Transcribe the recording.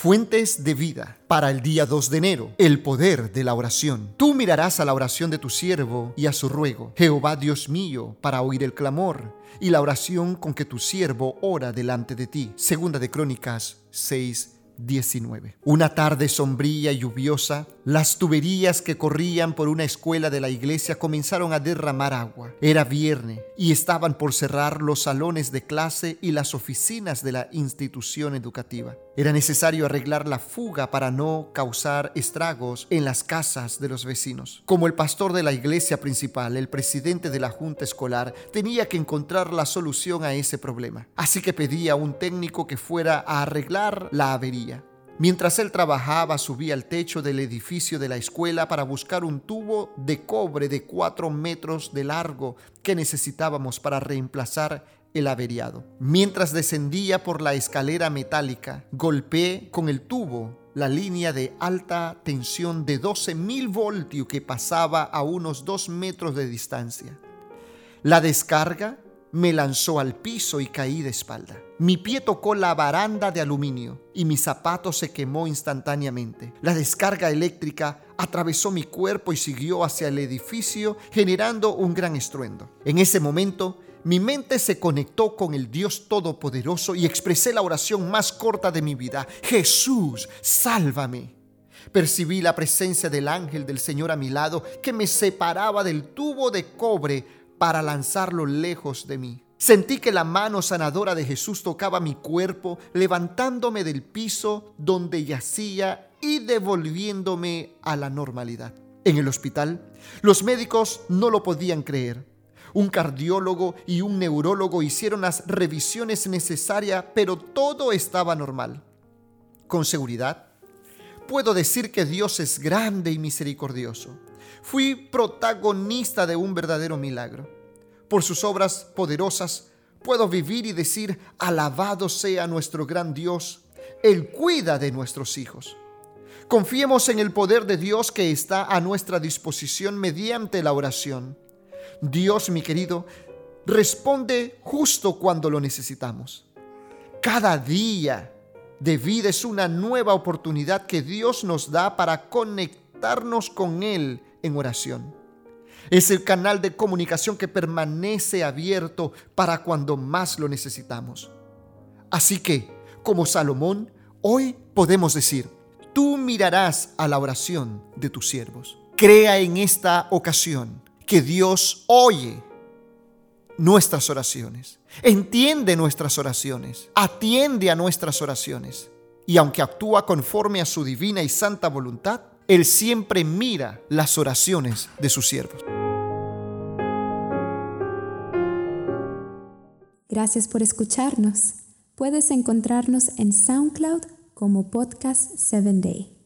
Fuentes de vida para el día 2 de enero. El poder de la oración. Tú mirarás a la oración de tu siervo y a su ruego. Jehová Dios mío, para oír el clamor y la oración con que tu siervo ora delante de ti. Segunda de Crónicas 6, 19. Una tarde sombría y lluviosa, las tuberías que corrían por una escuela de la iglesia comenzaron a derramar agua. Era viernes y estaban por cerrar los salones de clase y las oficinas de la institución educativa. Era necesario arreglar la fuga para no causar estragos en las casas de los vecinos. Como el pastor de la iglesia principal, el presidente de la junta escolar, tenía que encontrar la solución a ese problema. Así que pedía a un técnico que fuera a arreglar la avería. Mientras él trabajaba, subía al techo del edificio de la escuela para buscar un tubo de cobre de 4 metros de largo que necesitábamos para reemplazar el averiado. Mientras descendía por la escalera metálica, golpeé con el tubo la línea de alta tensión de 12.000 voltios que pasaba a unos 2 metros de distancia. La descarga me lanzó al piso y caí de espalda. Mi pie tocó la baranda de aluminio y mi zapato se quemó instantáneamente. La descarga eléctrica atravesó mi cuerpo y siguió hacia el edificio generando un gran estruendo. En ese momento, mi mente se conectó con el Dios Todopoderoso y expresé la oración más corta de mi vida. Jesús, sálvame. Percibí la presencia del ángel del Señor a mi lado que me separaba del tubo de cobre para lanzarlo lejos de mí. Sentí que la mano sanadora de Jesús tocaba mi cuerpo, levantándome del piso donde yacía y devolviéndome a la normalidad. En el hospital, los médicos no lo podían creer. Un cardiólogo y un neurólogo hicieron las revisiones necesarias, pero todo estaba normal. Con seguridad, puedo decir que Dios es grande y misericordioso. Fui protagonista de un verdadero milagro. Por sus obras poderosas puedo vivir y decir, alabado sea nuestro gran Dios. Él cuida de nuestros hijos. Confiemos en el poder de Dios que está a nuestra disposición mediante la oración. Dios, mi querido, responde justo cuando lo necesitamos. Cada día de vida es una nueva oportunidad que Dios nos da para conectarnos con Él en oración. Es el canal de comunicación que permanece abierto para cuando más lo necesitamos. Así que, como Salomón, hoy podemos decir, tú mirarás a la oración de tus siervos. Crea en esta ocasión que Dios oye nuestras oraciones, entiende nuestras oraciones, atiende a nuestras oraciones. Y aunque actúa conforme a su divina y santa voluntad, Él siempre mira las oraciones de sus siervos. Gracias por escucharnos. Puedes encontrarnos en SoundCloud como Podcast 7 Day.